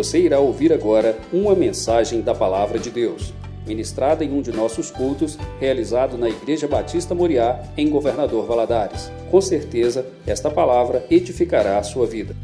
Você irá ouvir agora uma mensagem da Palavra de Deus, ministrada em um de nossos cultos, realizado na Igreja Batista Moriá, em Governador Valadares. Com certeza, esta palavra edificará a sua vida.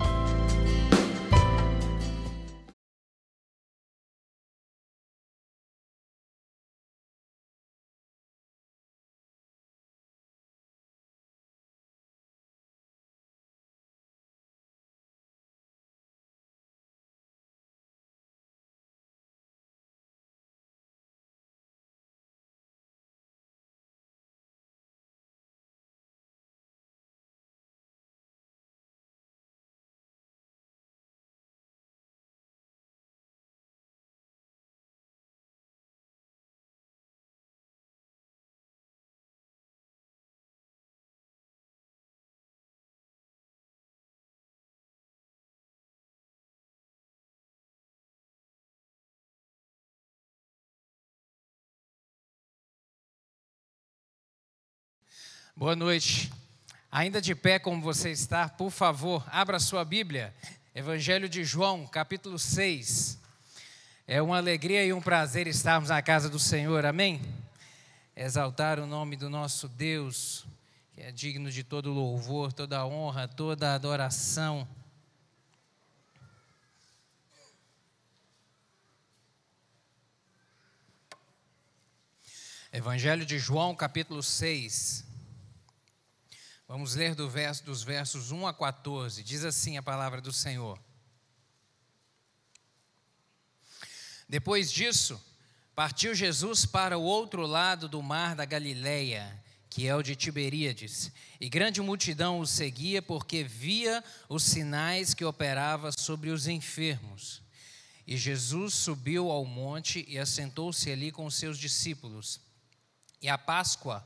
Boa noite. Ainda de pé como você está, por favor, abra sua Bíblia. Evangelho de João, capítulo 6. É uma alegria e um prazer estarmos na casa do Senhor, amém? Exaltar o nome do nosso Deus, que é digno de todo louvor, toda honra, toda adoração. Evangelho de João, capítulo 6. Vamos ler do verso, dos versos 1 a 14. Diz assim a palavra do Senhor. Depois disso, partiu Jesus para o outro lado do mar da Galileia, que é o de Tiberíades, e grande multidão o seguia porque via os sinais que operava sobre os enfermos. E Jesus subiu ao monte e assentou-se ali com seus discípulos. E a Páscoa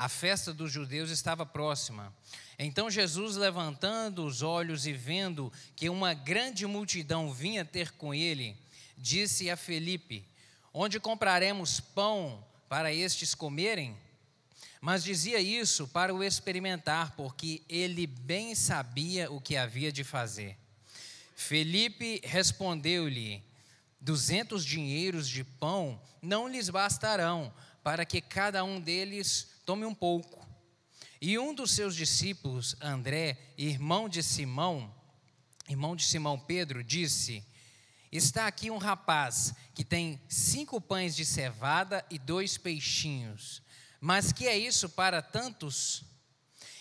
a festa dos judeus estava próxima. Então Jesus, levantando os olhos e vendo que uma grande multidão vinha ter com ele, disse a Felipe: Onde compraremos pão para estes comerem? Mas dizia isso para o experimentar, porque ele bem sabia o que havia de fazer. Felipe respondeu-lhe: Duzentos dinheiros de pão não lhes bastarão, para que cada um deles tome um pouco. E um dos seus discípulos, André, irmão de Simão, irmão de Simão Pedro, disse: Está aqui um rapaz que tem cinco pães de cevada e dois peixinhos. Mas que é isso para tantos?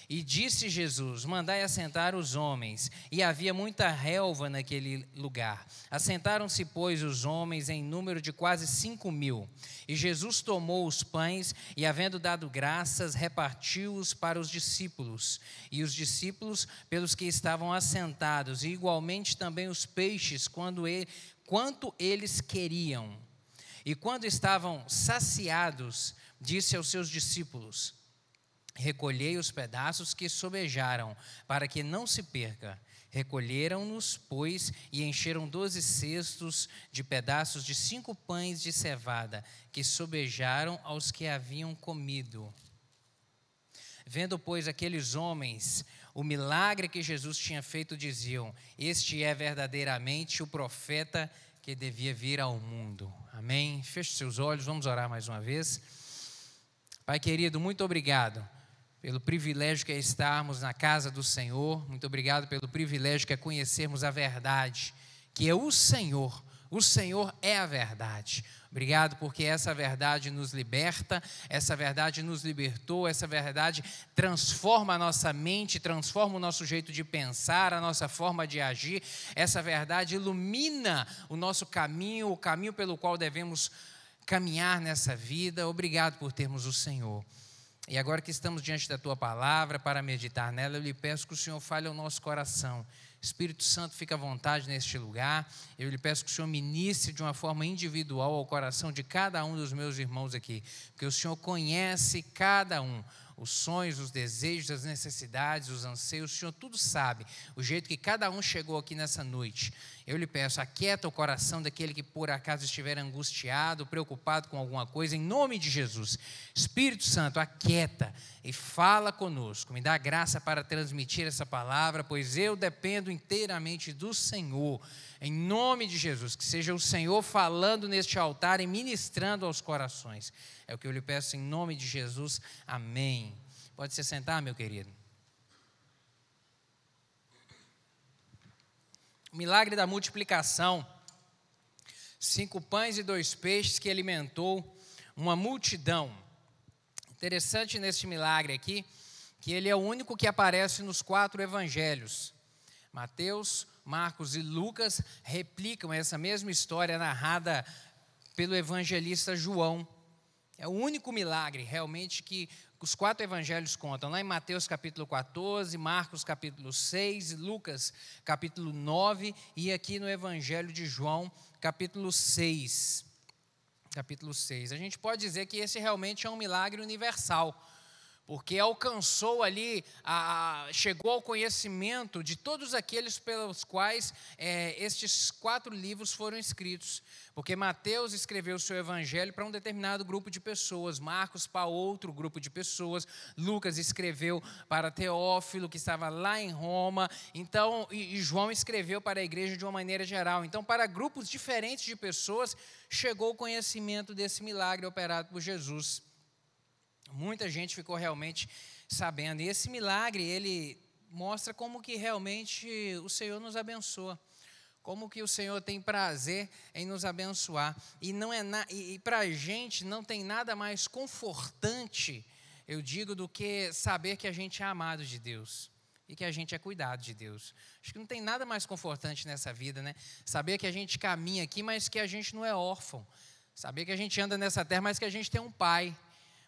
E disse Jesus: Mandai assentar os homens. E havia muita relva naquele lugar. Assentaram-se, pois, os homens em número de quase cinco mil. E Jesus tomou os pães e, havendo dado graças, repartiu-os para os discípulos. E os discípulos pelos que estavam assentados. E igualmente também os peixes, quando ele, quanto eles queriam. E quando estavam saciados, disse aos seus discípulos: Recolhei os pedaços que sobejaram, para que não se perca. Recolheram-nos, pois, e encheram doze cestos de pedaços de cinco pães de cevada, que sobejaram aos que haviam comido. Vendo, pois, aqueles homens o milagre que Jesus tinha feito, diziam: Este é verdadeiramente o profeta que devia vir ao mundo. Amém? Feche seus olhos, vamos orar mais uma vez. Pai querido, muito obrigado pelo privilégio que é estarmos na casa do Senhor. Muito obrigado pelo privilégio que é conhecermos a verdade, que é o Senhor. O Senhor é a verdade. Obrigado porque essa verdade nos liberta, essa verdade nos libertou, essa verdade transforma a nossa mente, transforma o nosso jeito de pensar, a nossa forma de agir. Essa verdade ilumina o nosso caminho, o caminho pelo qual devemos caminhar nessa vida. Obrigado por termos o Senhor. E agora que estamos diante da tua palavra para meditar nela, eu lhe peço que o Senhor fale ao nosso coração. Espírito Santo, fica à vontade neste lugar. Eu lhe peço que o Senhor ministre de uma forma individual ao coração de cada um dos meus irmãos aqui, porque o Senhor conhece cada um. os sonhos, os desejos, as necessidades, os anseios, o Senhor tudo sabe, o jeito que cada um chegou aqui nessa noite. Eu lhe peço, aquieta o coração daquele que por acaso estiver angustiado, preocupado com alguma coisa, em nome de Jesus. Espírito Santo, aquieta e fala conosco. Me dá graça para transmitir essa palavra, pois eu dependo inteiramente do Senhor. Em nome de Jesus, que seja o Senhor falando neste altar e ministrando aos corações. É o que eu lhe peço em nome de Jesus. Amém. Pode se sentar, meu querido. O milagre da multiplicação. Cinco pães e dois peixes que alimentou uma multidão. Interessante neste milagre aqui, que ele é o único que aparece nos quatro evangelhos. Mateus, Marcos e Lucas replicam essa mesma história narrada pelo evangelista João. É o único milagre realmente que os quatro evangelhos contam, lá em Mateus capítulo 14, Marcos capítulo 6, Lucas capítulo 9 e aqui no evangelho de João capítulo 6. Capítulo 6. A gente pode dizer que esse realmente é um milagre universal porque alcançou ali, a, chegou ao conhecimento de todos aqueles pelos quais é, estes quatro livros foram escritos. Porque Mateus escreveu o seu evangelho para um determinado grupo de pessoas, Marcos para outro grupo de pessoas, Lucas escreveu para Teófilo, que estava lá em Roma, então, e, e João escreveu para a igreja de uma maneira geral. Então, para grupos diferentes de pessoas, chegou o conhecimento desse milagre operado por Jesus. Muita gente ficou realmente sabendo. E esse milagre, ele mostra como que realmente o Senhor nos abençoa. Como que o Senhor tem prazer em nos abençoar. E não é na, e, e para a gente não tem nada mais confortante, eu digo, do que saber que a gente é amado de Deus e que a gente é cuidado de Deus. Acho que não tem nada mais confortante nessa vida, né? Saber que a gente caminha aqui, mas que a gente não é órfão. Saber que a gente anda nessa terra, mas que a gente tem um pai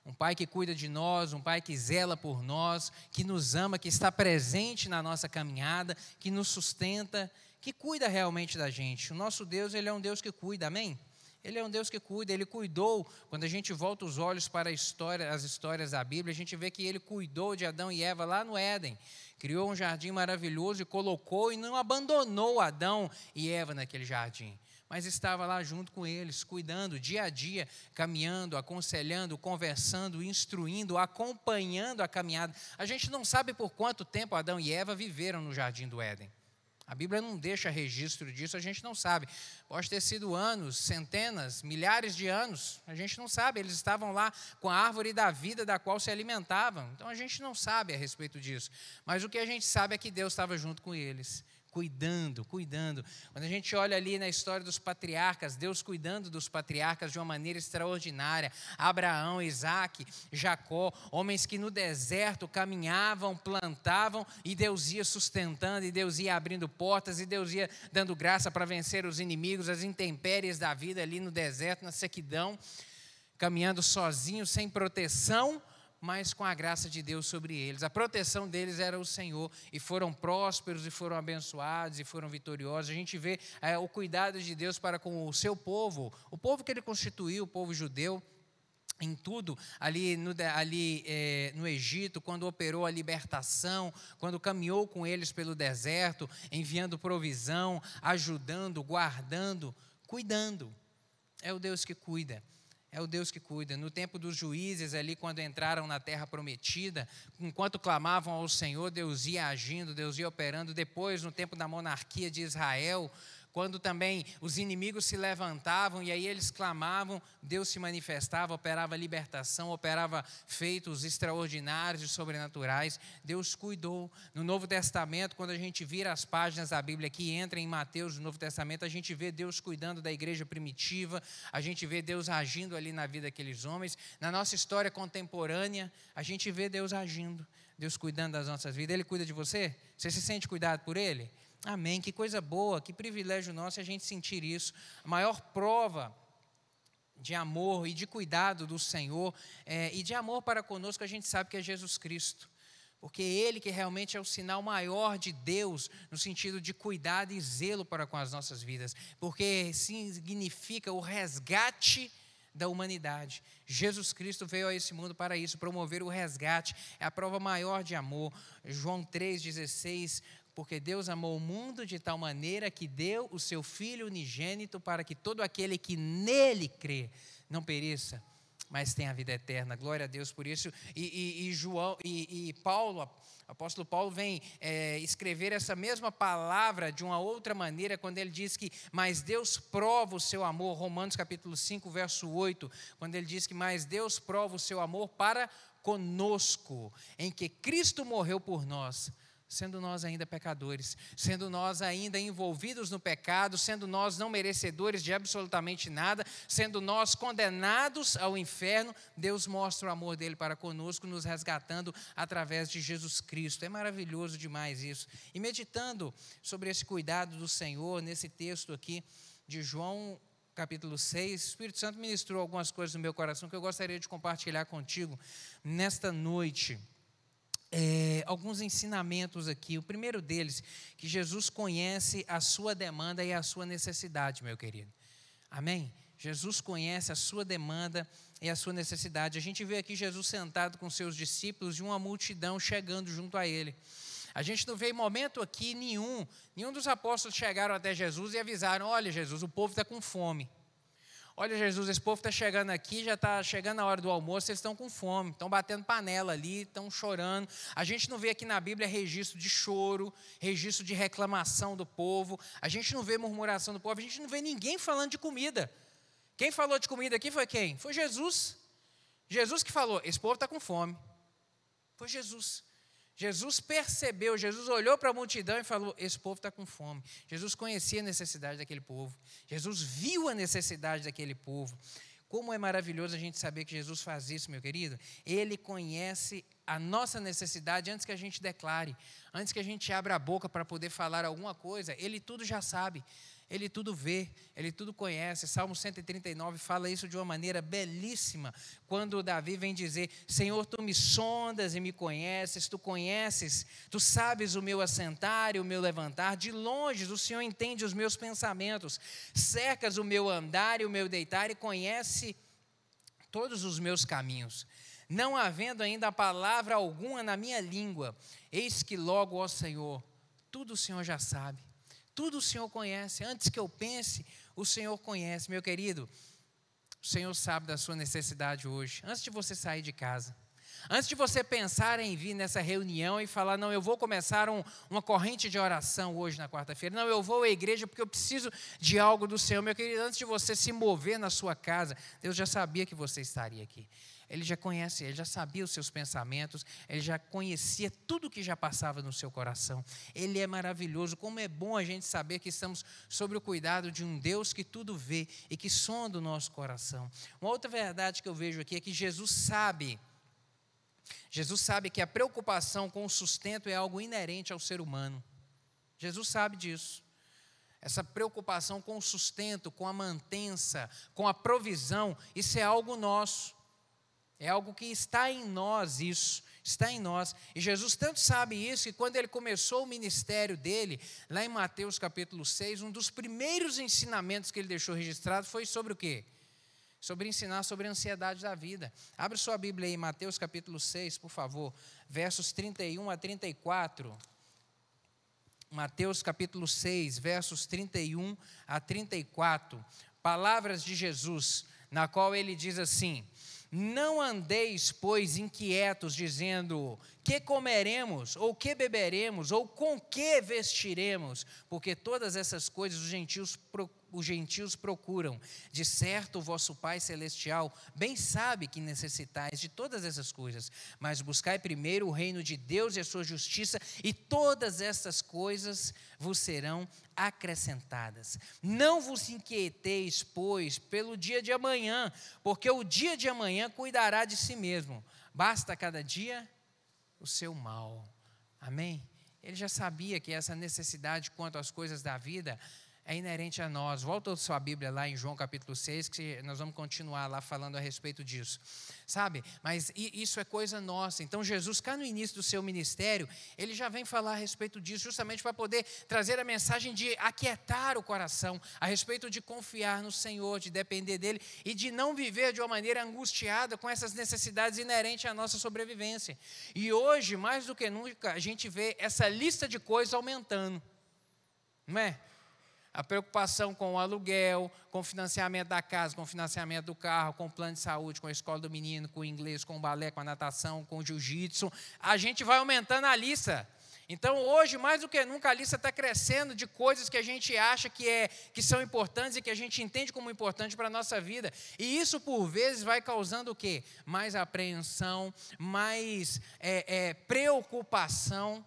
um pai que cuida de nós, um pai que zela por nós, que nos ama, que está presente na nossa caminhada, que nos sustenta, que cuida realmente da gente. O nosso Deus, ele é um Deus que cuida, amém? Ele é um Deus que cuida, ele cuidou. Quando a gente volta os olhos para história, as histórias da Bíblia, a gente vê que ele cuidou de Adão e Eva lá no Éden. Criou um jardim maravilhoso e colocou e não abandonou Adão e Eva naquele jardim mas estava lá junto com eles, cuidando dia a dia, caminhando, aconselhando, conversando, instruindo, acompanhando a caminhada. A gente não sabe por quanto tempo Adão e Eva viveram no jardim do Éden. A Bíblia não deixa registro disso, a gente não sabe. Pode ter sido anos, centenas, milhares de anos, a gente não sabe. Eles estavam lá com a árvore da vida da qual se alimentavam. Então a gente não sabe a respeito disso. Mas o que a gente sabe é que Deus estava junto com eles cuidando, cuidando. Quando a gente olha ali na história dos patriarcas, Deus cuidando dos patriarcas de uma maneira extraordinária. Abraão, Isaac, Jacó, homens que no deserto caminhavam, plantavam e Deus ia sustentando, e Deus ia abrindo portas, e Deus ia dando graça para vencer os inimigos, as intempéries da vida ali no deserto, na sequidão, caminhando sozinho, sem proteção mas com a graça de Deus sobre eles. A proteção deles era o Senhor, e foram prósperos, e foram abençoados, e foram vitoriosos. A gente vê é, o cuidado de Deus para com o seu povo, o povo que ele constituiu, o povo judeu em tudo ali, no, ali é, no Egito, quando operou a libertação, quando caminhou com eles pelo deserto, enviando provisão, ajudando, guardando, cuidando. É o Deus que cuida é o Deus que cuida. No tempo dos juízes, ali, quando entraram na terra prometida, enquanto clamavam ao Senhor, Deus ia agindo, Deus ia operando. Depois, no tempo da monarquia de Israel, quando também os inimigos se levantavam e aí eles clamavam, Deus se manifestava, operava libertação, operava feitos extraordinários e sobrenaturais. Deus cuidou. No Novo Testamento, quando a gente vira as páginas da Bíblia que entra em Mateus, no Novo Testamento, a gente vê Deus cuidando da igreja primitiva, a gente vê Deus agindo ali na vida daqueles homens. Na nossa história contemporânea, a gente vê Deus agindo. Deus cuidando das nossas vidas. Ele cuida de você? Você se sente cuidado por Ele? Amém. Que coisa boa, que privilégio nosso a gente sentir isso. A maior prova de amor e de cuidado do Senhor é, e de amor para conosco, a gente sabe que é Jesus Cristo. Porque Ele que realmente é o sinal maior de Deus, no sentido de cuidado e zelo para com as nossas vidas. Porque significa o resgate da humanidade. Jesus Cristo veio a esse mundo para isso, promover o resgate, é a prova maior de amor. João 3,16 porque Deus amou o mundo de tal maneira que deu o seu Filho unigênito para que todo aquele que nele crê não pereça, mas tenha a vida eterna. Glória a Deus por isso. E, e, e João e, e, Paulo, apóstolo Paulo vem é, escrever essa mesma palavra de uma outra maneira quando ele diz que mas Deus prova o seu amor, Romanos capítulo 5, verso 8, quando ele diz que mas Deus prova o seu amor para conosco, em que Cristo morreu por nós sendo nós ainda pecadores, sendo nós ainda envolvidos no pecado, sendo nós não merecedores de absolutamente nada, sendo nós condenados ao inferno, Deus mostra o amor dele para conosco, nos resgatando através de Jesus Cristo. É maravilhoso demais isso. E meditando sobre esse cuidado do Senhor nesse texto aqui de João capítulo 6, o Espírito Santo ministrou algumas coisas no meu coração que eu gostaria de compartilhar contigo nesta noite é, alguns ensinamentos aqui. O primeiro deles, que Jesus conhece a sua demanda e a sua necessidade, meu querido. Amém? Jesus conhece a sua demanda e a sua necessidade. A gente vê aqui Jesus sentado com seus discípulos e uma multidão chegando junto a ele. A gente não vê em momento aqui nenhum, nenhum dos apóstolos chegaram até Jesus e avisaram: olha, Jesus, o povo está com fome. Olha, Jesus, esse povo está chegando aqui, já está chegando a hora do almoço, eles estão com fome, estão batendo panela ali, estão chorando. A gente não vê aqui na Bíblia registro de choro, registro de reclamação do povo, a gente não vê murmuração do povo, a gente não vê ninguém falando de comida. Quem falou de comida aqui foi quem? Foi Jesus. Jesus que falou: esse povo está com fome. Foi Jesus. Jesus percebeu, Jesus olhou para a multidão e falou: Esse povo está com fome. Jesus conhecia a necessidade daquele povo. Jesus viu a necessidade daquele povo. Como é maravilhoso a gente saber que Jesus faz isso, meu querido. Ele conhece a nossa necessidade antes que a gente declare, antes que a gente abra a boca para poder falar alguma coisa. Ele tudo já sabe. Ele tudo vê, ele tudo conhece. Salmo 139 fala isso de uma maneira belíssima, quando Davi vem dizer: Senhor, tu me sondas e me conheces, tu conheces, tu sabes o meu assentar e o meu levantar, de longe o Senhor entende os meus pensamentos, cercas o meu andar e o meu deitar e conhece todos os meus caminhos. Não havendo ainda palavra alguma na minha língua, eis que logo, ó Senhor, tudo o Senhor já sabe tudo o Senhor conhece. Antes que eu pense, o Senhor conhece. Meu querido, o Senhor sabe da sua necessidade hoje. Antes de você sair de casa. Antes de você pensar em vir nessa reunião e falar, não, eu vou começar um, uma corrente de oração hoje na quarta-feira, não, eu vou à igreja porque eu preciso de algo do Senhor. Meu querido, antes de você se mover na sua casa, Deus já sabia que você estaria aqui. Ele já conhece, ele já sabia os seus pensamentos, ele já conhecia tudo que já passava no seu coração. Ele é maravilhoso. Como é bom a gente saber que estamos sob o cuidado de um Deus que tudo vê e que sonda o nosso coração. Uma outra verdade que eu vejo aqui é que Jesus sabe. Jesus sabe que a preocupação com o sustento é algo inerente ao ser humano. Jesus sabe disso essa preocupação com o sustento, com a mantença, com a provisão, isso é algo nosso. É algo que está em nós, isso, está em nós. E Jesus tanto sabe isso que quando ele começou o ministério dele, lá em Mateus capítulo 6, um dos primeiros ensinamentos que ele deixou registrado foi sobre o quê? Sobre ensinar sobre a ansiedade da vida. Abre sua Bíblia aí, Mateus capítulo 6, por favor, versos 31 a 34. Mateus capítulo 6, versos 31 a 34. Palavras de Jesus, na qual ele diz assim: não andeis, pois, inquietos, dizendo: que comeremos, ou que beberemos, ou com que vestiremos, porque todas essas coisas os gentios procuram os gentios procuram. De certo, o vosso Pai Celestial bem sabe que necessitais de todas essas coisas, mas buscai primeiro o reino de Deus e a sua justiça, e todas essas coisas vos serão acrescentadas. Não vos inquieteis, pois, pelo dia de amanhã, porque o dia de amanhã cuidará de si mesmo. Basta cada dia o seu mal. Amém? Ele já sabia que essa necessidade quanto às coisas da vida é inerente a nós. Volta a sua Bíblia lá em João capítulo 6, que nós vamos continuar lá falando a respeito disso. Sabe? Mas isso é coisa nossa. Então, Jesus, cá no início do seu ministério, ele já vem falar a respeito disso, justamente para poder trazer a mensagem de aquietar o coração, a respeito de confiar no Senhor, de depender dele e de não viver de uma maneira angustiada com essas necessidades inerentes à nossa sobrevivência. E hoje, mais do que nunca, a gente vê essa lista de coisas aumentando. Não é? A preocupação com o aluguel, com o financiamento da casa, com o financiamento do carro, com o plano de saúde, com a escola do menino, com o inglês, com o balé, com a natação, com o jiu-jitsu, a gente vai aumentando a lista. Então, hoje, mais do que nunca, a lista está crescendo de coisas que a gente acha que, é, que são importantes e que a gente entende como importante para a nossa vida. E isso, por vezes, vai causando o quê? Mais apreensão, mais é, é, preocupação,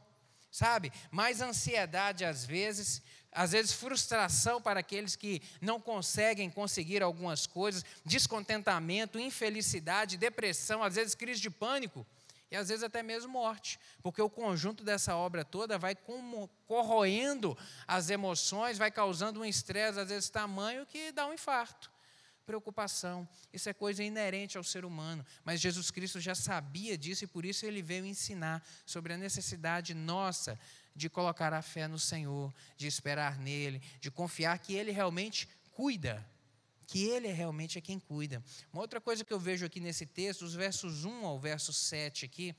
sabe? Mais ansiedade, às vezes às vezes frustração para aqueles que não conseguem conseguir algumas coisas, descontentamento, infelicidade, depressão, às vezes crise de pânico e às vezes até mesmo morte, porque o conjunto dessa obra toda vai corroendo as emoções, vai causando um estresse às vezes tamanho que dá um infarto. Preocupação, isso é coisa inerente ao ser humano, mas Jesus Cristo já sabia disso e por isso ele veio ensinar sobre a necessidade nossa de colocar a fé no Senhor, de esperar nele, de confiar que ele realmente cuida, que ele realmente é quem cuida. Uma outra coisa que eu vejo aqui nesse texto, os versos 1 ao verso 7 aqui,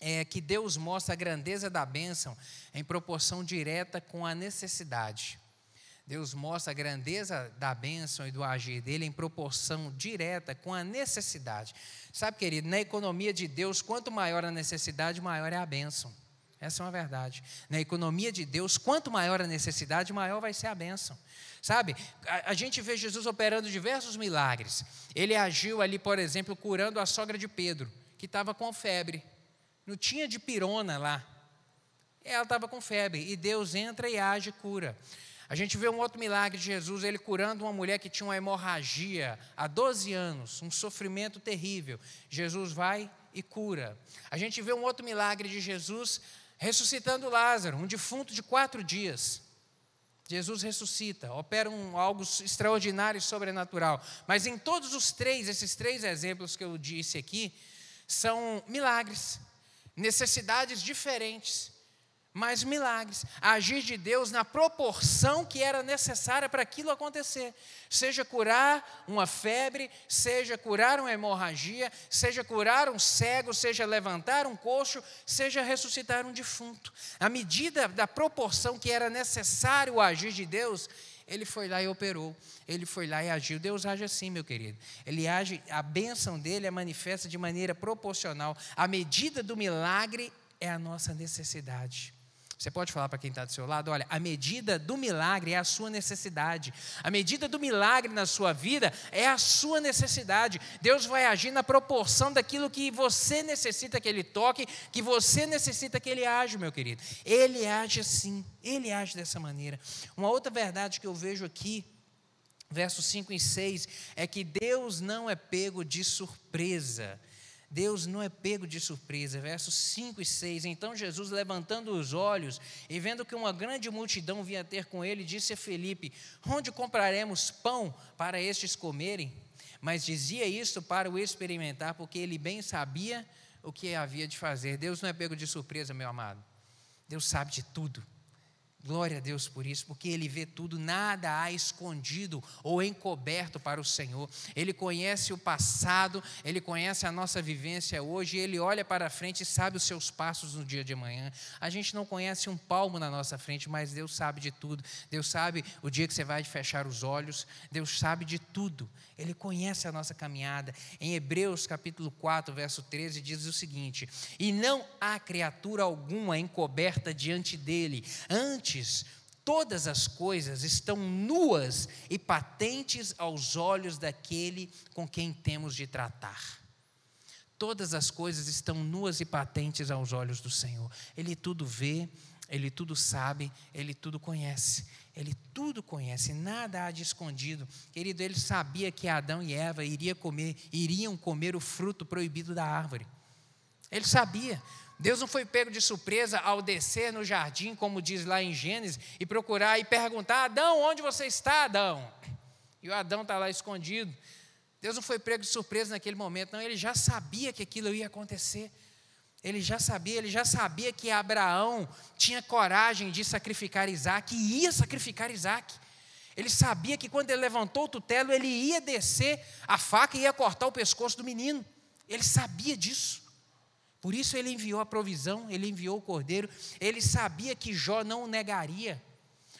é que Deus mostra a grandeza da bênção em proporção direta com a necessidade. Deus mostra a grandeza da bênção e do agir dele em proporção direta com a necessidade. Sabe, querido, na economia de Deus, quanto maior a necessidade, maior é a bênção. Essa é uma verdade. Na economia de Deus, quanto maior a necessidade, maior vai ser a bênção. Sabe, a, a, gente vê Jesus operando diversos milagres. Ele agiu ali, por exemplo, curando a sogra de Pedro, que estava com febre. Não tinha de pirona lá. Ela estava com febre. E Deus entra e age e cura. A gente vê um outro milagre de Jesus, ele curando uma mulher que tinha uma hemorragia há 12 anos, um sofrimento terrível. Jesus vai e cura. A gente vê um outro milagre de Jesus ressuscitando Lázaro, um defunto de quatro dias. Jesus ressuscita, opera um, algo extraordinário e sobrenatural. Mas em todos os três, esses três exemplos que eu disse aqui, são milagres, necessidades diferentes mas milagres, agir de Deus na proporção que era necessária para aquilo acontecer. Seja curar uma febre, seja curar uma hemorragia, seja curar um cego, seja levantar um coxo, seja ressuscitar um defunto. À medida da proporção que era necessário o agir de Deus, ele foi lá e operou, ele foi lá e agiu. Deus age assim, meu querido. Ele age, a bênção dele é manifesta de maneira proporcional. A medida do milagre é a nossa necessidade. Você pode falar para quem está do seu lado: olha, a medida do milagre é a sua necessidade, a medida do milagre na sua vida é a sua necessidade. Deus vai agir na proporção daquilo que você necessita que Ele toque, que você necessita que Ele age, meu querido. Ele age assim, Ele age dessa maneira. Uma outra verdade que eu vejo aqui, versos 5 e 6, é que Deus não é pego de surpresa. Deus não é pego de surpresa. Versos 5 e 6. Então Jesus, levantando os olhos e vendo que uma grande multidão vinha ter com ele, disse a Felipe: Onde compraremos pão para estes comerem? Mas dizia isso para o experimentar, porque ele bem sabia o que havia de fazer. Deus não é pego de surpresa, meu amado. Deus sabe de tudo. Glória a Deus por isso, porque Ele vê tudo, nada há escondido ou encoberto para o Senhor. Ele conhece o passado, Ele conhece a nossa vivência hoje, Ele olha para frente e sabe os seus passos no dia de amanhã. A gente não conhece um palmo na nossa frente, mas Deus sabe de tudo. Deus sabe o dia que você vai fechar os olhos, Deus sabe de tudo. Ele conhece a nossa caminhada. Em Hebreus capítulo 4, verso 13, diz o seguinte: E não há criatura alguma encoberta diante dele, antes Antes, todas as coisas estão nuas e patentes aos olhos daquele com quem temos de tratar. Todas as coisas estão nuas e patentes aos olhos do Senhor. Ele tudo vê, ele tudo sabe, ele tudo conhece. Ele tudo conhece, nada há de escondido. Querido, ele sabia que Adão e Eva comer, iriam comer o fruto proibido da árvore. Ele sabia. Deus não foi pego de surpresa ao descer no jardim, como diz lá em Gênesis, e procurar e perguntar: Adão, onde você está, Adão? E o Adão está lá escondido. Deus não foi pego de surpresa naquele momento, não, ele já sabia que aquilo ia acontecer. Ele já sabia, ele já sabia que Abraão tinha coragem de sacrificar Isaac, e ia sacrificar Isaac. Ele sabia que quando ele levantou o tutelo, ele ia descer a faca e ia cortar o pescoço do menino. Ele sabia disso. Por isso ele enviou a provisão, ele enviou o cordeiro. Ele sabia que Jó não o negaria.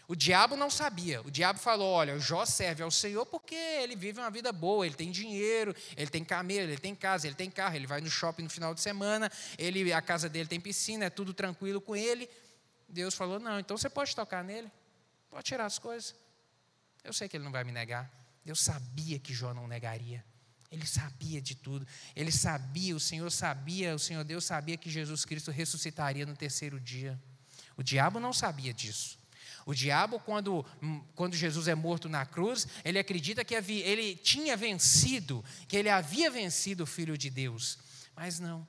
O diabo não sabia. O diabo falou: olha, Jó serve ao Senhor porque ele vive uma vida boa, ele tem dinheiro, ele tem camelo, ele tem casa, ele tem carro, ele vai no shopping no final de semana, ele, a casa dele tem piscina, é tudo tranquilo com ele. Deus falou: não, então você pode tocar nele, pode tirar as coisas. Eu sei que ele não vai me negar. Deus sabia que Jó não negaria. Ele sabia de tudo. Ele sabia, o Senhor sabia, o Senhor Deus sabia que Jesus Cristo ressuscitaria no terceiro dia. O diabo não sabia disso. O diabo, quando, quando Jesus é morto na cruz, ele acredita que havia, ele tinha vencido, que ele havia vencido o Filho de Deus. Mas não.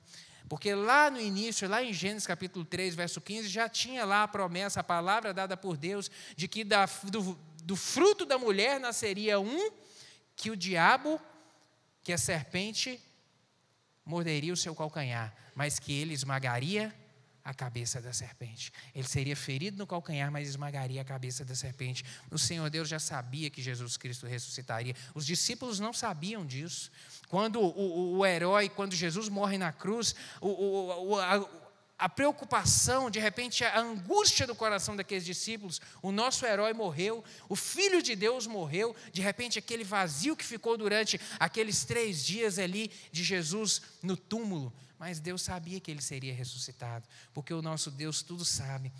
Porque lá no início, lá em Gênesis capítulo 3, verso 15, já tinha lá a promessa, a palavra dada por Deus, de que da, do, do fruto da mulher nasceria um que o diabo, que a serpente, morderia o seu calcanhar, mas que ele esmagaria a cabeça da serpente. Ele seria ferido no calcanhar, mas esmagaria a cabeça da serpente. O Senhor Deus já sabia que Jesus Cristo ressuscitaria. Os discípulos não sabiam disso. Quando o, o, o herói, quando Jesus morre na cruz, o, o a preocupação, de repente a angústia do coração daqueles discípulos, o nosso herói morreu, o Filho de Deus morreu, de repente aquele vazio que ficou durante aqueles três dias ali de Jesus no túmulo, mas Deus sabia que ele seria ressuscitado, porque o nosso Deus tudo sabe.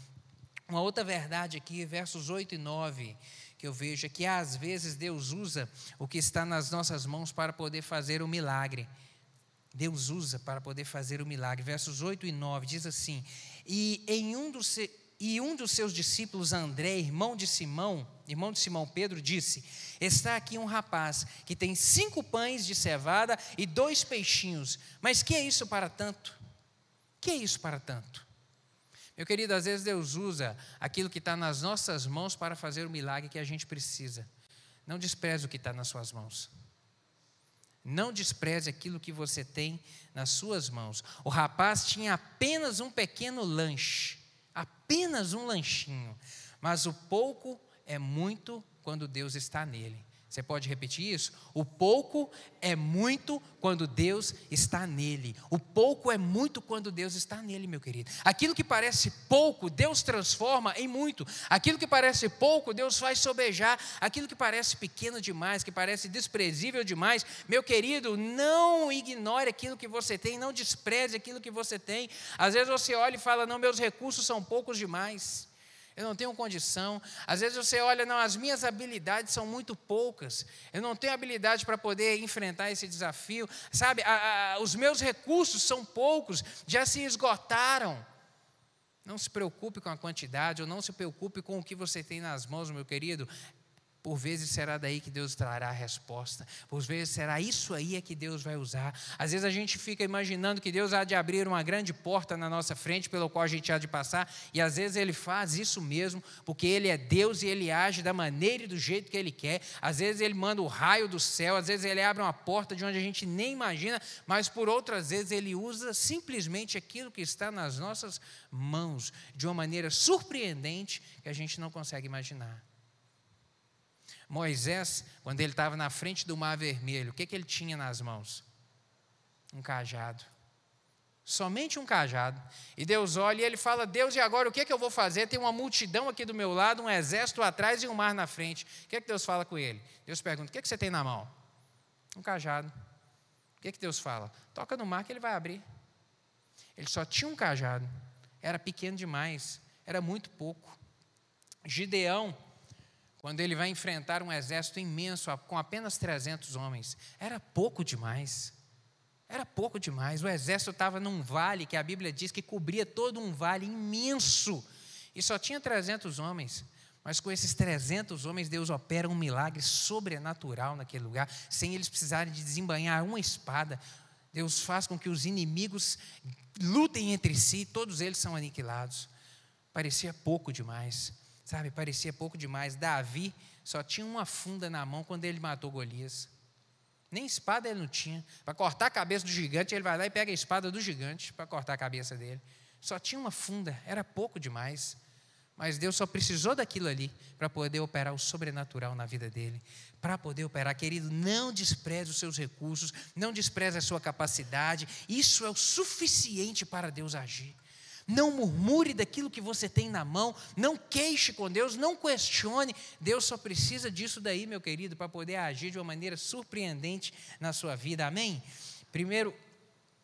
Uma outra verdade aqui, versos 8 e 9, que eu vejo é que às vezes Deus usa o que está nas nossas mãos para poder fazer o um milagre. Deus usa para poder fazer o milagre. Versos 8 e 9 diz assim: E em um dos e um dos seus discípulos, André, irmão de Simão, irmão de Simão Pedro, disse: Está aqui um rapaz que tem cinco pães de cevada e dois peixinhos. Mas que é isso para tanto? Que é isso para tanto? Meu querido, às vezes Deus usa aquilo que está nas nossas mãos para fazer o milagre que a gente precisa. Não despreze o que está nas suas mãos. Não despreze aquilo que você tem nas suas mãos. O rapaz tinha apenas um pequeno lanche apenas um lanchinho, mas o pouco é muito quando Deus está nele. Você pode repetir isso? O pouco é muito quando Deus está nele. O pouco é muito quando Deus está nele, meu querido. Aquilo que parece pouco, Deus transforma em muito. Aquilo que parece pouco, Deus faz sobejar. Aquilo que parece pequeno demais, que parece desprezível demais, meu querido, não ignore aquilo que você tem, não despreze aquilo que você tem. Às vezes você olha e fala: não, meus recursos são poucos demais eu não tenho condição. Às vezes você olha, não, as minhas habilidades são muito poucas, eu não tenho habilidade para poder enfrentar esse desafio, sabe? A, a, os meus recursos são poucos, já se esgotaram. Não se preocupe com a quantidade, ou não se preocupe com o que você tem nas mãos, meu querido. Por vezes será daí que Deus trará a resposta. Por vezes será isso aí é que Deus vai usar. Às vezes a gente fica imaginando que Deus há de abrir uma grande porta na nossa frente pelo qual a gente há de passar, e às vezes ele faz isso mesmo, porque ele é Deus e ele age da maneira e do jeito que ele quer. Às vezes ele manda o raio do céu, às vezes ele abre uma porta de onde a gente nem imagina, mas por outras vezes ele usa simplesmente aquilo que está nas nossas mãos de uma maneira surpreendente que a gente não consegue imaginar. Moisés, quando ele estava na frente do Mar Vermelho, o que, que ele tinha nas mãos? Um cajado. Somente um cajado. E Deus olha e ele fala: Deus, e agora o que, que eu vou fazer? Tem uma multidão aqui do meu lado, um exército atrás e um mar na frente. O que, que Deus fala com ele? Deus pergunta: O que, que você tem na mão? Um cajado. O que, que Deus fala? Toca no mar que ele vai abrir. Ele só tinha um cajado. Era pequeno demais. Era muito pouco. Gideão quando ele vai enfrentar um exército imenso com apenas 300 homens. Era pouco demais. Era pouco demais. O exército estava num vale que a Bíblia diz que cobria todo um vale imenso. E só tinha 300 homens. Mas com esses 300 homens, Deus opera um milagre sobrenatural naquele lugar, sem eles precisarem de desembanhar uma espada. Deus faz com que os inimigos lutem entre si, todos eles são aniquilados. Parecia pouco demais, sabe? Parecia pouco demais. Davi só tinha uma funda na mão quando ele matou Golias. Nem espada ele não tinha. Para cortar a cabeça do gigante, ele vai lá e pega a espada do gigante para cortar a cabeça dele. Só tinha uma funda, era pouco demais. Mas Deus só precisou daquilo ali para poder operar o sobrenatural na vida dele. Para poder operar, querido, não despreze os seus recursos, não despreze a sua capacidade. Isso é o suficiente para Deus agir. Não murmure daquilo que você tem na mão, não queixe com Deus, não questione. Deus só precisa disso daí, meu querido, para poder agir de uma maneira surpreendente na sua vida. Amém? Primeiro,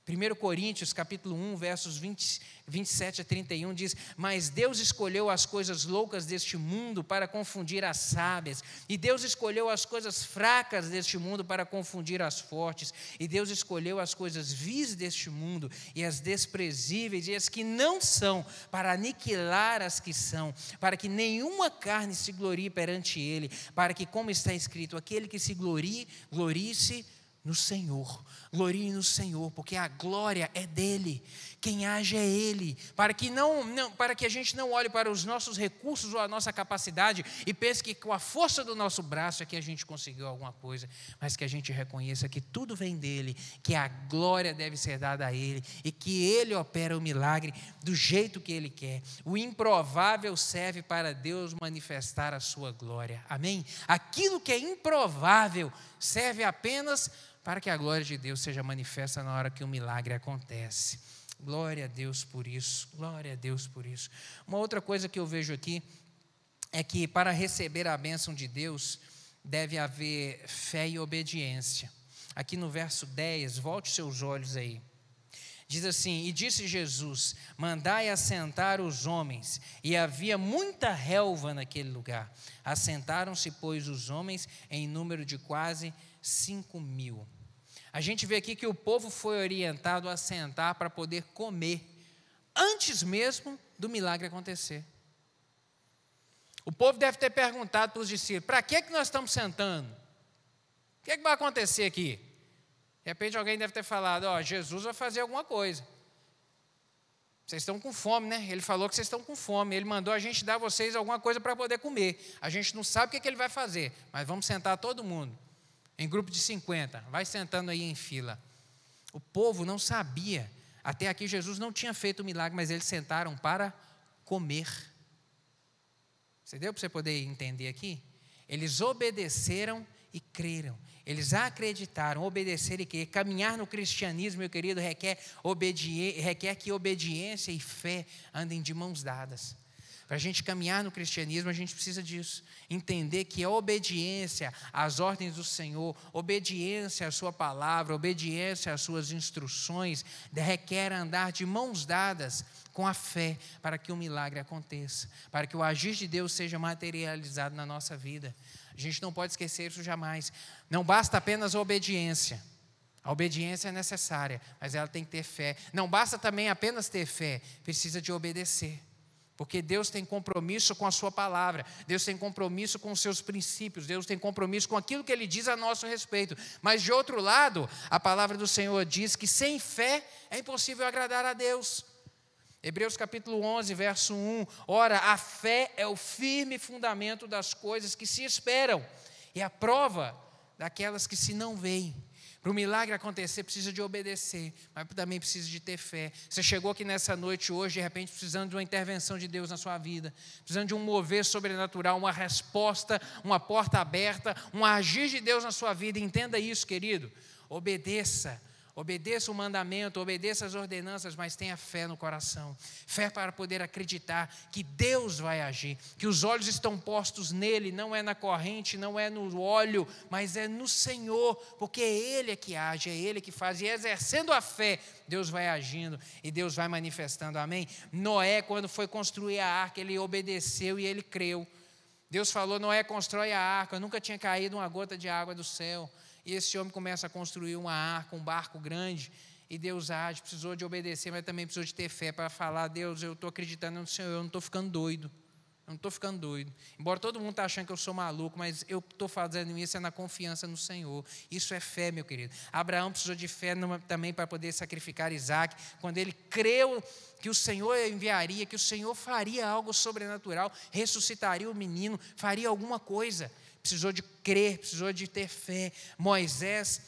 1 Coríntios capítulo 1, versos 20, 27 a 31 diz: Mas Deus escolheu as coisas loucas deste mundo para confundir as sábias, e Deus escolheu as coisas fracas deste mundo para confundir as fortes, e Deus escolheu as coisas vis deste mundo e as desprezíveis e as que não são, para aniquilar as que são, para que nenhuma carne se glorie perante Ele, para que, como está escrito, aquele que se glorie, glorie-se no Senhor. Glorie no Senhor, porque a glória é dele. Quem age é ele, para que não, não, para que a gente não olhe para os nossos recursos ou a nossa capacidade e pense que com a força do nosso braço é que a gente conseguiu alguma coisa, mas que a gente reconheça que tudo vem dele, que a glória deve ser dada a ele e que ele opera o milagre do jeito que ele quer. O improvável serve para Deus manifestar a sua glória. Amém? Aquilo que é improvável serve apenas para que a glória de Deus seja manifesta na hora que o milagre acontece. Glória a Deus por isso, glória a Deus por isso. Uma outra coisa que eu vejo aqui é que para receber a bênção de Deus deve haver fé e obediência. Aqui no verso 10, volte seus olhos aí. Diz assim: E disse Jesus: Mandai assentar os homens. E havia muita relva naquele lugar. Assentaram-se, pois, os homens em número de quase 5 mil. A gente vê aqui que o povo foi orientado a sentar para poder comer, antes mesmo do milagre acontecer. O povo deve ter perguntado para os discípulos: para que, que nós estamos sentando? O que, é que vai acontecer aqui? De repente alguém deve ter falado: Ó, Jesus vai fazer alguma coisa. Vocês estão com fome, né? Ele falou que vocês estão com fome. Ele mandou a gente dar a vocês alguma coisa para poder comer. A gente não sabe o que, é que ele vai fazer, mas vamos sentar todo mundo em grupo de 50, vai sentando aí em fila. O povo não sabia, até aqui Jesus não tinha feito o milagre, mas eles sentaram para comer. Você deu para você poder entender aqui? Eles obedeceram e creram. Eles acreditaram, obedeceram e crer. Caminhar no cristianismo, meu querido, requer, requer que obediência e fé andem de mãos dadas. Para a gente caminhar no cristianismo, a gente precisa disso. Entender que a obediência às ordens do Senhor, obediência à Sua palavra, obediência às Suas instruções, requer andar de mãos dadas com a fé para que o milagre aconteça, para que o agir de Deus seja materializado na nossa vida. A gente não pode esquecer isso jamais. Não basta apenas a obediência. A obediência é necessária, mas ela tem que ter fé. Não basta também apenas ter fé, precisa de obedecer. Porque Deus tem compromisso com a Sua palavra, Deus tem compromisso com os seus princípios, Deus tem compromisso com aquilo que Ele diz a nosso respeito. Mas de outro lado, a palavra do Senhor diz que sem fé é impossível agradar a Deus. Hebreus capítulo 11, verso 1. Ora, a fé é o firme fundamento das coisas que se esperam e a prova daquelas que se não veem. Para o milagre acontecer, precisa de obedecer, mas também precisa de ter fé. Você chegou aqui nessa noite hoje, de repente, precisando de uma intervenção de Deus na sua vida, precisando de um mover sobrenatural, uma resposta, uma porta aberta, um agir de Deus na sua vida. Entenda isso, querido. Obedeça Obedeça o mandamento, obedeça as ordenanças, mas tenha fé no coração. Fé para poder acreditar que Deus vai agir, que os olhos estão postos nele, não é na corrente, não é no óleo, mas é no Senhor, porque é Ele é que age, é Ele que faz, e exercendo a fé, Deus vai agindo e Deus vai manifestando. Amém? Noé, quando foi construir a arca, ele obedeceu e ele creu. Deus falou: Noé, constrói a arca, nunca tinha caído uma gota de água do céu. E esse homem começa a construir uma arca, um barco grande. E Deus age, precisou de obedecer, mas também precisou de ter fé para falar: Deus, eu estou acreditando no Senhor, eu não estou ficando doido. Eu não estou ficando doido. Embora todo mundo está achando que eu sou maluco, mas eu estou fazendo isso é na confiança no Senhor. Isso é fé, meu querido. Abraão precisou de fé também para poder sacrificar Isaac, quando ele creu que o Senhor enviaria, que o Senhor faria algo sobrenatural, ressuscitaria o menino, faria alguma coisa. Precisou de crer, precisou de ter fé. Moisés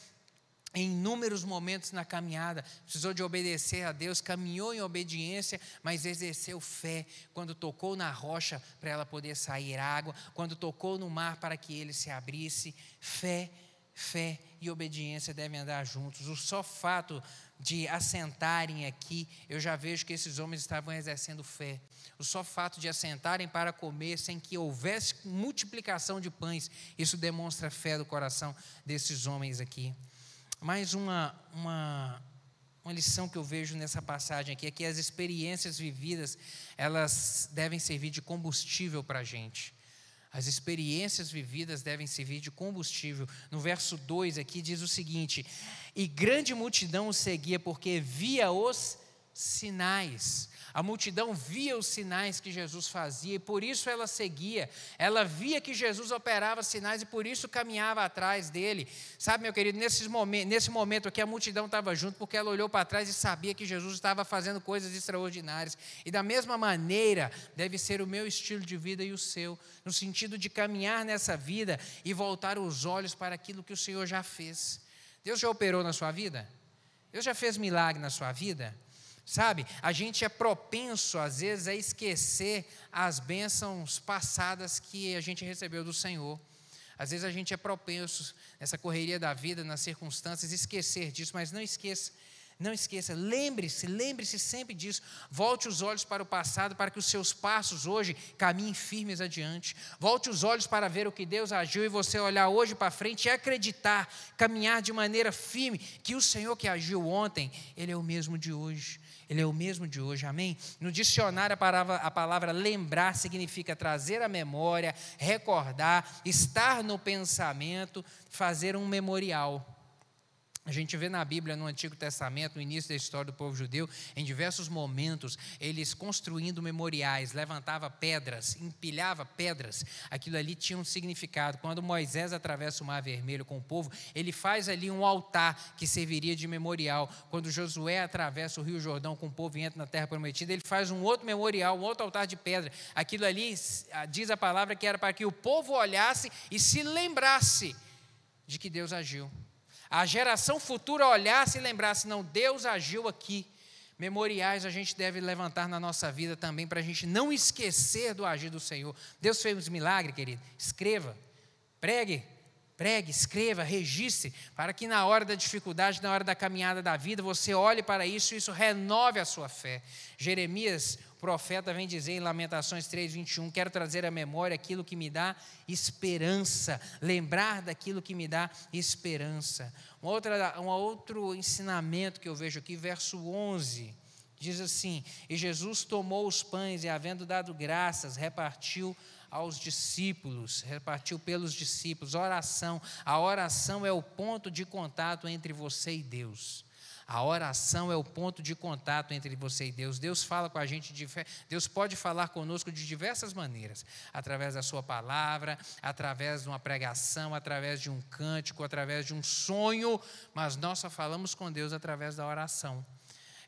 em inúmeros momentos na caminhada, precisou de obedecer a Deus, caminhou em obediência, mas exerceu fé quando tocou na rocha para ela poder sair água, quando tocou no mar para que ele se abrisse. Fé, fé e obediência devem andar juntos. O só fato de assentarem aqui, eu já vejo que esses homens estavam exercendo fé. O só fato de assentarem para comer sem que houvesse multiplicação de pães, isso demonstra a fé do coração desses homens aqui. Mais uma, uma, uma lição que eu vejo nessa passagem aqui é que as experiências vividas, elas devem servir de combustível para a gente. As experiências vividas devem servir de combustível. No verso 2 aqui diz o seguinte: E grande multidão o seguia, porque via os sinais. A multidão via os sinais que Jesus fazia e por isso ela seguia. Ela via que Jesus operava sinais e por isso caminhava atrás dele. Sabe, meu querido, nesse momento, nesse momento aqui a multidão estava junto porque ela olhou para trás e sabia que Jesus estava fazendo coisas extraordinárias. E da mesma maneira deve ser o meu estilo de vida e o seu, no sentido de caminhar nessa vida e voltar os olhos para aquilo que o Senhor já fez. Deus já operou na sua vida? Deus já fez milagre na sua vida? Sabe, a gente é propenso, às vezes, a esquecer as bênçãos passadas que a gente recebeu do Senhor. Às vezes a gente é propenso, nessa correria da vida, nas circunstâncias, esquecer disso, mas não esqueça não esqueça, lembre-se, lembre-se sempre disso. Volte os olhos para o passado para que os seus passos hoje caminhem firmes adiante. Volte os olhos para ver o que Deus agiu e você olhar hoje para frente e acreditar, caminhar de maneira firme que o Senhor que agiu ontem, Ele é o mesmo de hoje. Ele é o mesmo de hoje, amém? No dicionário, a palavra, a palavra lembrar significa trazer a memória, recordar, estar no pensamento, fazer um memorial. A gente vê na Bíblia, no Antigo Testamento, no início da história do povo judeu, em diversos momentos, eles construindo memoriais, levantava pedras, empilhava pedras. Aquilo ali tinha um significado. Quando Moisés atravessa o Mar Vermelho com o povo, ele faz ali um altar que serviria de memorial. Quando Josué atravessa o Rio Jordão com o povo e entra na Terra Prometida, ele faz um outro memorial, um outro altar de pedra. Aquilo ali diz a palavra que era para que o povo olhasse e se lembrasse de que Deus agiu a geração futura olhasse e lembrasse: não, Deus agiu aqui. Memoriais a gente deve levantar na nossa vida também, para a gente não esquecer do agir do Senhor. Deus fez um milagre, querido. Escreva, pregue, pregue, escreva, registre, para que na hora da dificuldade, na hora da caminhada da vida, você olhe para isso e isso renove a sua fé. Jeremias profeta vem dizer em Lamentações 3:21, quero trazer à memória aquilo que me dá esperança, lembrar daquilo que me dá esperança. Um, outra, um outro ensinamento que eu vejo aqui, verso 11, diz assim: E Jesus tomou os pães e, havendo dado graças, repartiu aos discípulos, repartiu pelos discípulos. Oração, a oração é o ponto de contato entre você e Deus. A oração é o ponto de contato entre você e Deus. Deus fala com a gente, de, Deus pode falar conosco de diversas maneiras, através da sua palavra, através de uma pregação, através de um cântico, através de um sonho, mas nós só falamos com Deus através da oração.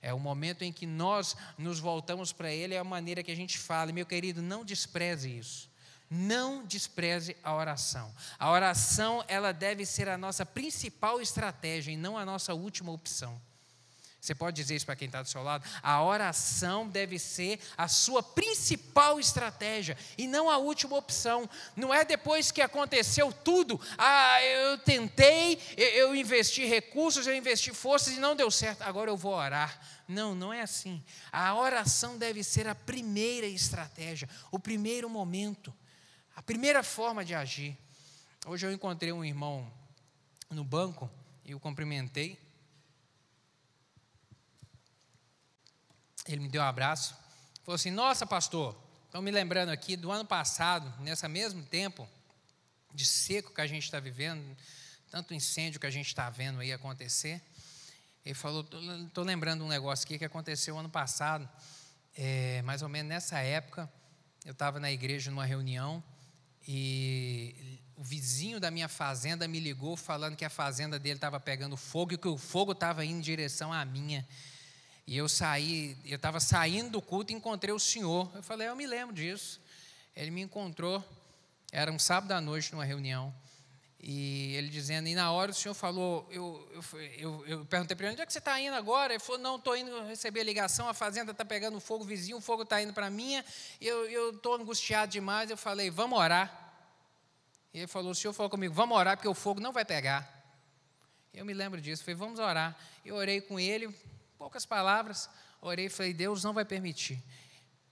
É o momento em que nós nos voltamos para Ele, é a maneira que a gente fala. Meu querido, não despreze isso. Não despreze a oração. A oração, ela deve ser a nossa principal estratégia e não a nossa última opção. Você pode dizer isso para quem está do seu lado? A oração deve ser a sua principal estratégia e não a última opção. Não é depois que aconteceu tudo, ah, eu tentei, eu investi recursos, eu investi forças e não deu certo, agora eu vou orar. Não, não é assim. A oração deve ser a primeira estratégia, o primeiro momento, a primeira forma de agir. Hoje eu encontrei um irmão no banco e o cumprimentei. Ele me deu um abraço. Falou assim: Nossa, pastor, estão me lembrando aqui do ano passado, nesse mesmo tempo de seco que a gente está vivendo, tanto incêndio que a gente está vendo aí acontecer. Ele falou: Estou lembrando um negócio aqui que aconteceu ano passado, é, mais ou menos nessa época. eu estava na igreja numa reunião e o vizinho da minha fazenda me ligou falando que a fazenda dele estava pegando fogo e que o fogo estava indo em direção à minha. E eu saí, eu estava saindo do culto e encontrei o senhor. Eu falei, eu me lembro disso. Ele me encontrou, era um sábado à noite numa reunião. E ele dizendo, e na hora o senhor falou, eu, eu, eu, eu perguntei para ele, onde é que você está indo agora? Ele falou, não, estou indo receber a ligação, a fazenda está pegando fogo, o vizinho, o fogo está indo para a minha, eu estou angustiado demais. Eu falei, vamos orar. E ele falou, o senhor falou comigo, vamos orar, porque o fogo não vai pegar. Eu me lembro disso, falei, vamos orar. Eu orei com ele, poucas palavras, orei e falei, Deus não vai permitir.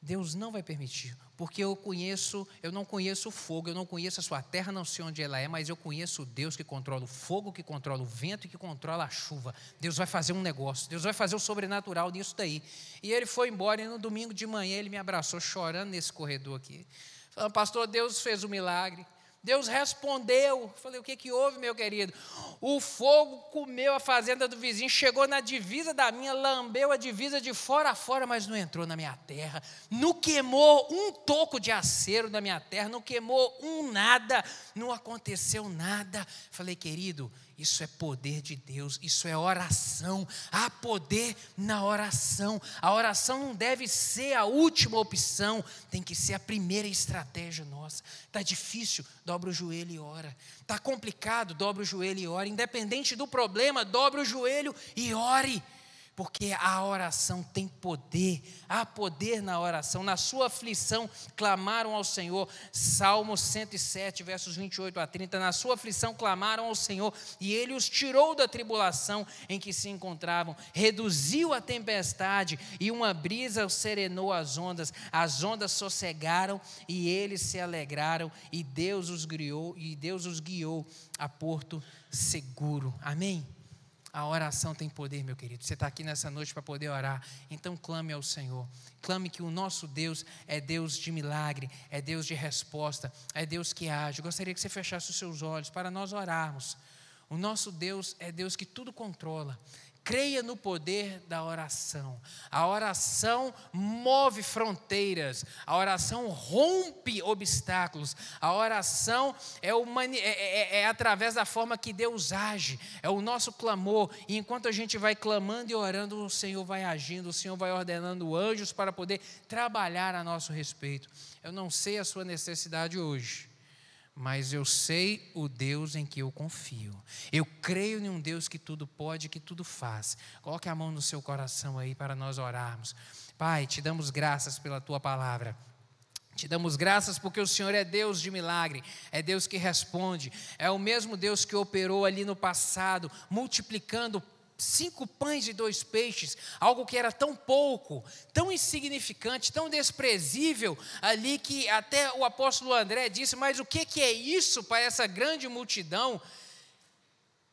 Deus não vai permitir, porque eu conheço, eu não conheço o fogo, eu não conheço a sua terra, não sei onde ela é, mas eu conheço o Deus que controla o fogo, que controla o vento e que controla a chuva. Deus vai fazer um negócio, Deus vai fazer o sobrenatural nisso daí. E ele foi embora e no domingo de manhã ele me abraçou chorando nesse corredor aqui. Falando, pastor, Deus fez um milagre. Deus respondeu. Falei, o que, que houve, meu querido? O fogo comeu a fazenda do vizinho, chegou na divisa da minha, lambeu a divisa de fora a fora, mas não entrou na minha terra. Não queimou um toco de acero na minha terra, não queimou um nada, não aconteceu nada. Falei, querido, isso é poder de Deus, isso é oração. Há poder na oração. A oração não deve ser a última opção, tem que ser a primeira estratégia nossa. Está difícil, dobra o joelho e ora. Está complicado, dobra o joelho e ora. Independente do problema, dobra o joelho e ore porque a oração tem poder, há poder na oração. Na sua aflição clamaram ao Senhor, Salmo 107, versos 28 a 30. Na sua aflição clamaram ao Senhor, e ele os tirou da tribulação em que se encontravam, reduziu a tempestade, e uma brisa serenou as ondas. As ondas sossegaram e eles se alegraram, e Deus os guiou, e Deus os guiou a porto seguro. Amém. A oração tem poder, meu querido. Você está aqui nessa noite para poder orar. Então clame ao Senhor. Clame que o nosso Deus é Deus de milagre, é Deus de resposta, é Deus que age. Eu gostaria que você fechasse os seus olhos para nós orarmos. O nosso Deus é Deus que tudo controla. Creia no poder da oração. A oração move fronteiras. A oração rompe obstáculos. A oração é, é, é, é, através da forma que Deus age. É o nosso clamor. E enquanto a gente vai clamando e orando, o Senhor vai agindo. O Senhor vai ordenando anjos para poder trabalhar a nosso respeito. Eu não sei a sua necessidade hoje mas eu sei o Deus em que eu confio. Eu creio em um Deus que tudo pode, que tudo faz. Coloque a mão no seu coração aí para nós orarmos. Pai, te damos graças pela tua palavra. Te damos graças porque o Senhor é Deus de milagre, é Deus que responde, é o mesmo Deus que operou ali no passado, multiplicando cinco pães e dois peixes, algo que era tão pouco, tão insignificante, tão desprezível, ali que até o apóstolo André disse: Mas o que, que é isso para essa grande multidão?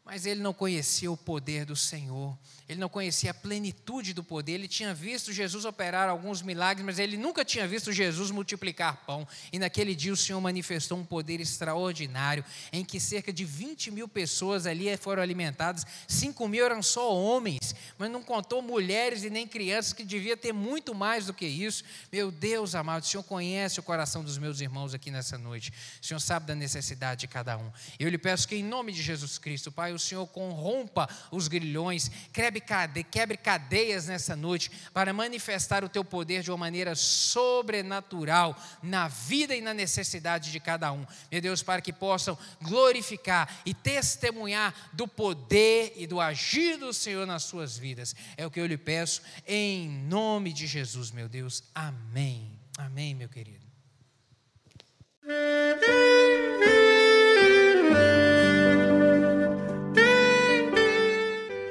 Mas ele não conhecia o poder do Senhor, ele não conhecia a plenitude do poder. Ele tinha visto Jesus operar alguns milagres, mas ele nunca tinha visto Jesus multiplicar pão. E naquele dia o Senhor manifestou um poder extraordinário, em que cerca de 20 mil pessoas ali foram alimentadas. 5 mil eram só homens, mas não contou mulheres e nem crianças, que devia ter muito mais do que isso. Meu Deus amado, o Senhor conhece o coração dos meus irmãos aqui nessa noite. O Senhor sabe da necessidade de cada um. Eu lhe peço que, em nome de Jesus Cristo, Pai, o Senhor corrompa os grilhões, quebre cadeias nessa noite para manifestar o teu poder de uma maneira sobrenatural na vida e na necessidade de cada um. Meu Deus, para que possam glorificar e testemunhar do poder e do agir do Senhor nas suas vidas. É o que eu lhe peço em nome de Jesus, meu Deus. Amém. Amém, meu querido.